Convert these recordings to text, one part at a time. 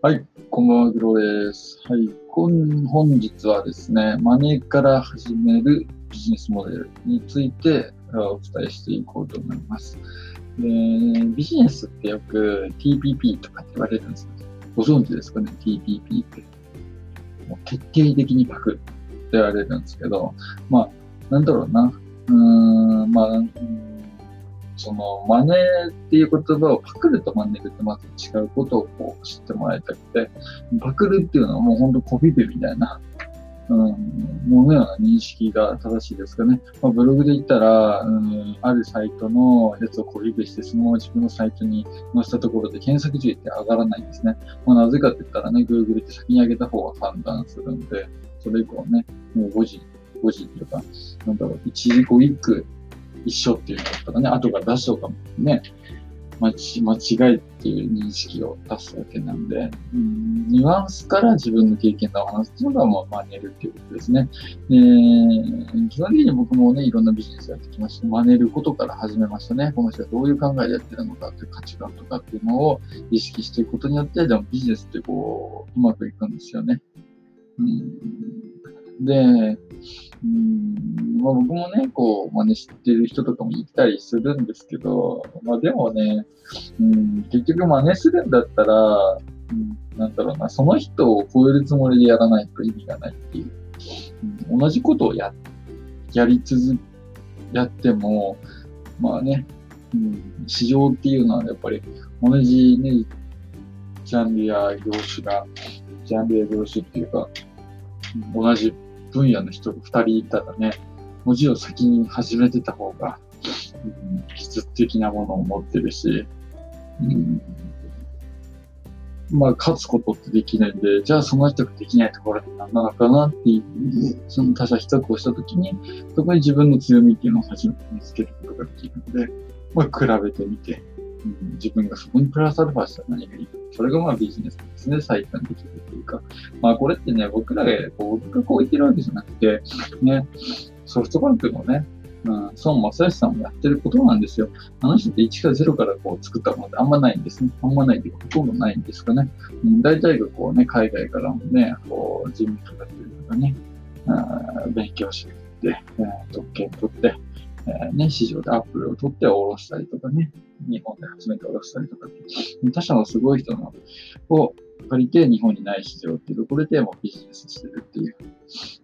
はい、こんばんは、グロです。はい、本本日はですね、マネーから始めるビジネスモデルについてお伝えしていこうと思います。でビジネスってよく TPP とかって言われるんですけど、ご存知ですかね、TPP って。もう徹底的にパクって言われるんですけど、まあ、なんだろうな。うーん、まあ、その、真似っていう言葉をパクると真似るってまず違うことをこう知ってもらいたくて、パクるっていうのはもうほんとコピペみたいな、うん、ものような認識が正しいですかね。まあ、ブログで言ったら、うん、あるサイトのやつをコピペして、そのまま自分のサイトに載せたところで検索順位って上がらないんですね。まあ、なぜかって言ったらね、Google って先に上げた方が判断するんで、それ以降ね、もう5時、5時っていうか、なんだろう、一時語一句一緒っていうのだったらね、後から出しとかもね、間違いっていう認識を出すわけなんで、ん、ニュアンスから自分の経験談を話すっていうのがもう真似るっていうことですね。で基本的に僕もね、いろんなビジネスやってきまして、真似ることから始めましたね。この人はどういう考えでやってるのかっていう価値観とかっていうのを意識していくことによって、でもビジネスってこう、うまくいくんですよね。うん、で、うんまあ、僕もね、こう、真似してる人とかもいたりするんですけど、まあでもね、うん、結局真似するんだったら、うん、なんだろうな、その人を超えるつもりでやらないと意味がないっていう。うん、同じことをや、やり続、やっても、まあね、うん、市場っていうのはやっぱり同じね、ジャンルや業種が、ジャンルや業種っていうか、同じ分野の人が2人いたらね、文字を先に始めてた方が、うん、技術的なものを持ってるし、うん、まあ、勝つことってできないんで、じゃあその人ができないところって何なのかなっていう、その他者比較をしたときに、そこに自分の強みっていうのを初めて見つけることができるので、まあ、比べてみて、うん、自分がそこにプラスアルファしたら何がいいか。それがまあビジネスですね。最短できるというか。まあこれってね、僕らが、こう、僕がこう言ってるわけじゃなくて、ね、ソフトバンクのね、うん、孫正義さんもやってることなんですよ。あの人って1から0からこう作ったものってあんまないんですね。あんまないって、ほとんどないんですかね。うん、大体がこうね、海外からもね、こう、人務とかっていうのがね、あ勉強して、えー、特権取って、えー、ね、市場でアップルを取って下ろしたりとかね、日本で初めて下ろしたりとか他社のすごい人のを借りて日本にない市場っていうところでもビジネスしてるっていう。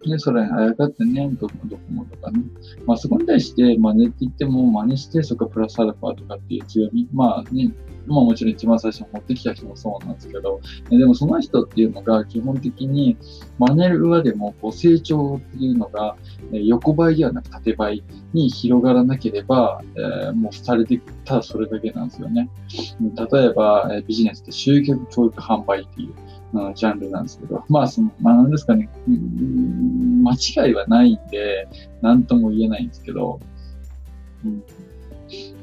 で、それにあやかってね、どこどこもとかね。まあそこに対して真似って言っても真似してそこプラスアルファとかっていう強み。まあね、まあもちろん一番最初持ってきた人もそうなんですけど、でもその人っていうのが基本的に真似る上でもこう成長っていうのが横ばいではなく縦ばいに広がらなければ、えー、もうされてただそれだけなんですよね。例えば、ビジネスって集客教育販売っていう、ジャンルなんですけど、まあその、まあなんですかね、間違いはないんで、なんとも言えないんですけど、うん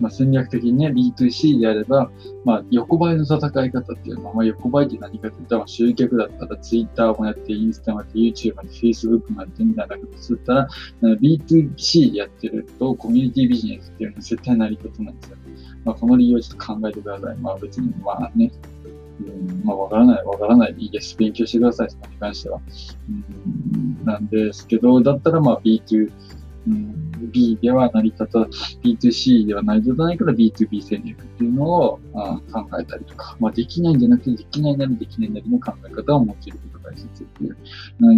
まあ、戦略的にね、B2C であれば、まあ、横ばいの戦い方っていうのは、まあ、横ばいって何かって言ったら、集客だったら Twitter もやって、インスタもやって、YouTube もやって、Facebook もやってみたいなことすったら、B2C でやってると、コミュニティビジネスっていうのは絶対成り立たなんですよ。まあ、この理由をちょっと考えてください。まあ、別に、まあね、うん、まあ、わからない、わからない。でいいです。勉強してください、そこに関しては。うん、なんですけど、だったら、まあ、B 級、うん、B では成り立た、B2C では成り立たないから B2B 戦略っていうのをあ考えたりとか、まあ、できないんじゃなくて、できないなりできないなりの考え方を持ちることが大切っていう。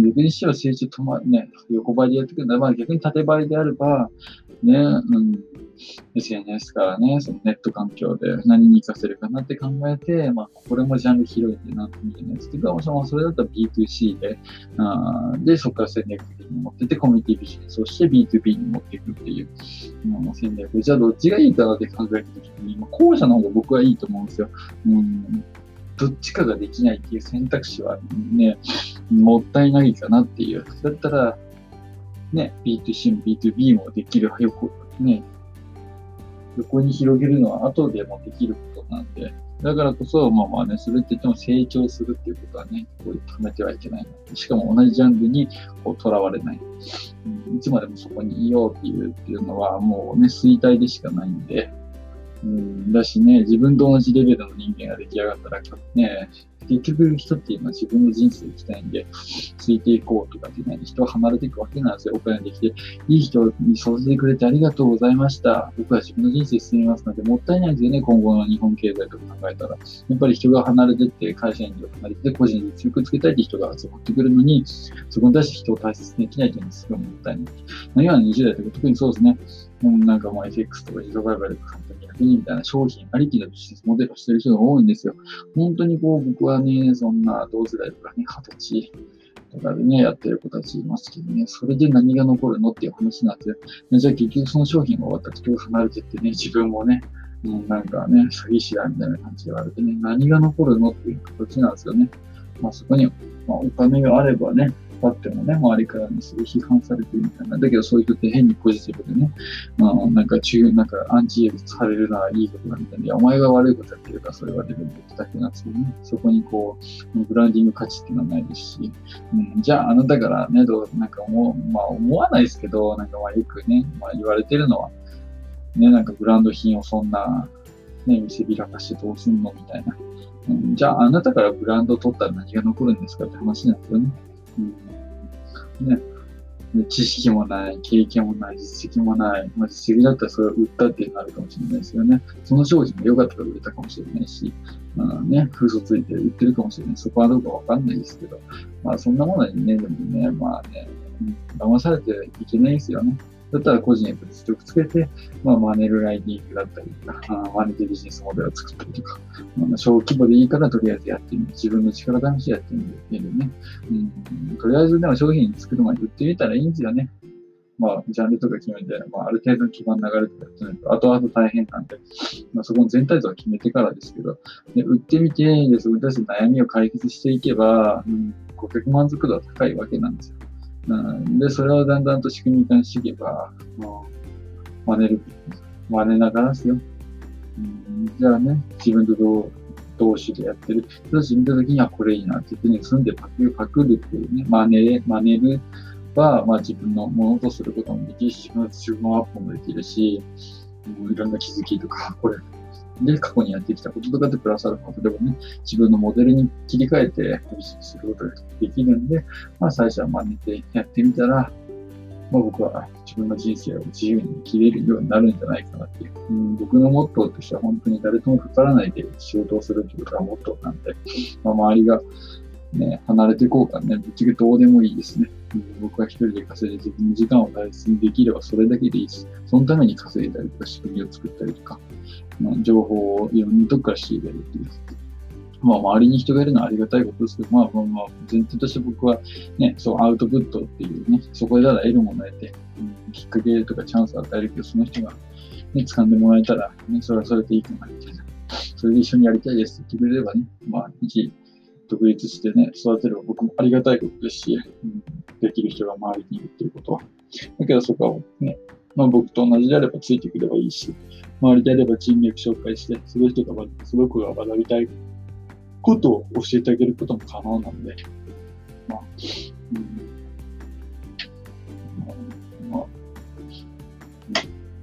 逆にしては成長止ま、ね、横ばいでやってくるんだ。まあ、逆に縦ばいであれば、ね、うん、SNS からね、そのネット環境で何に活かせるかなって考えて、まあ、これもジャンル広いんでなんとも言えないですけど、それだったら B2C で、あで、そこから戦略的に持ってて、コミュニティビジネスをして B2B に持っていくっていう、今の、戦略。じゃあどっちがいいかなって考えたときに、まあ、後者の方が僕はいいと思うんですよ。うんどっちかができないっていう選択肢はね、もったいないかなっていう。だったら、ね、B2C も B2B もできる、よく、ね、横に広げるのは後でもできることなんで、だからこそ、まあまあね、それって言っても成長するっていうことはね、こう貯めてはいけない。しかも同じジャンルにこう囚われない、うん。いつまでもそこにいようっていうっていうのはもうね、衰退でしかないんで、うん、だしね、自分と同じレベルの人間が出来上がったら、ね、結局人っていうのは自分の人生生きたいんで、ついていこうとかってね、人は離れていくわけなんですよ。お金できて、いい人に育ててくれてありがとうございました。僕は自分の人生進みますので、もったいないんですよね、今後の日本経済とか考えたら。やっぱり人が離れてって、会社員とか離れて、個人で実力つけたいって人が集まってくるのに、そこに対して人を大切にできないというのはすごいもったいない。今の20代とか特にそうですね。もうなんかもう FX とか自動売買とか簡単に楽にみたいな商品ありきのビジネスモデルをしてる人が多いんですよ。本当にこう僕はね、そんな同世代とかね、二十歳とかでね、やってる子たちいますけどね、それで何が残るのっていう話なんですよ。じゃあ結局その商品が終わったら人が離れてってね、自分もね、う、なんかね、詐欺師だみたいな感じで言われてね、何が残るのっていう形なんですよね。まあそこに、まあ、お金があればね、あってもね、周りからにすごい批判されてるみたいな。だけどそういう人って変にポジティブでね、まあ、なんか中、なんかアンチエビされるのはいいことだみたいな。いや、お前が悪いことやってるからそれは自分で言っただけなんでね。そこにこう、ブランディング価値っていうのはないですし、うん、じゃああなたからね、どう、なんか思う、まあ思わないですけど、なんかまあよくね、まあ言われてるのは、ね、なんかブランド品をそんな、ね、見せびらかしてどうすんのみたいな。うん、じゃああなたからブランド取ったら何が残るんですかって話なんですよね。うんね、知識もない、経験もない、実績もない、まあ、実績だったらそれを売ったっていうのがあるかもしれないですよね。その商品も良かったら売れたかもしれないし、まあね、風俗ついて売ってるかもしれない。そこはどうかわかんないですけど、まあそんなものにね、でもね、まあね、騙されてはいけないですよね。だったら個人へ実力つけて、まあ、マネルライディングだったりとか、あマネでビジネスモデルを作ったりとか、まあ、小規模でいいからとりあえずやってみる。自分の力試しやってみるね。うん、とりあえずでも商品作る前に売ってみたらいいんですよね。まあ、ジャンルとか決めて、まあ、ある程度の基盤流れとかやってないと、後々大変なんで、まあ、そこの全体像は決めてからですけど、で売ってみて、で、それに対して悩みを解決していけば、うん、顧客満足度は高いわけなんですよ。うん、で、それをだんだんと仕組み化していけば、もう、真似る、真似ながらですよ。うん、じゃあね、自分と同同士でやってる。そし見たときにはこれいいなって言ってね、住んでパク、パクるっていうね、真似、真似るは、まあ自分のものとすることもできるし、自分のアップもできるし、いろんな気づきとか、これで、過去にやってきたこととかでプラスアルファ、例えばね、自分のモデルに切り替えてビジネスすることができるんで、まあ最初は真似てやってみたら、まあ僕は自分の人生を自由に生きれるようになるんじゃないかなっていう。うん、僕のモットーとしては本当に誰ともかからないで仕事をするということがモットーなんで、まあ周りがね、離れていこうかね、ぶっちゃけどうでもいいですね。僕は一人で稼いで自分の時間を大切にできればそれだけでいいし、そのために稼いだりとか仕組みを作ったりとか、まあ、情報をいろんなとこから仕入れるっていう。まあ、周りに人がいるのはありがたいことですけど、まあ、まあ、まあ、前提として僕はね、そう、アウトプットっていうね、そこでただ得るものを得て、うん、きっかけとかチャンスを与えるけど、その人がね、掴んでもらえたら、ね、それはそれでいいかな、みたいな。それで一緒にやりたいですって言ってくれればね、まあ、一、独立してね、育てる僕もありがたいことですし、うん、できる人が周りにいるっていうことは。だけどそこはね、まあ僕と同じであればついてくればいいし、周りであれば人脈紹介して、その人が、その子が学びたいことを教えてあげることも可能なんで、まあ、うん、まあ、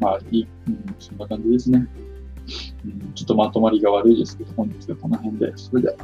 まあ、いい、うん、そんな感じですね。うん、ちょっとまとまりが悪いですけど、本日はこの辺で、それでは。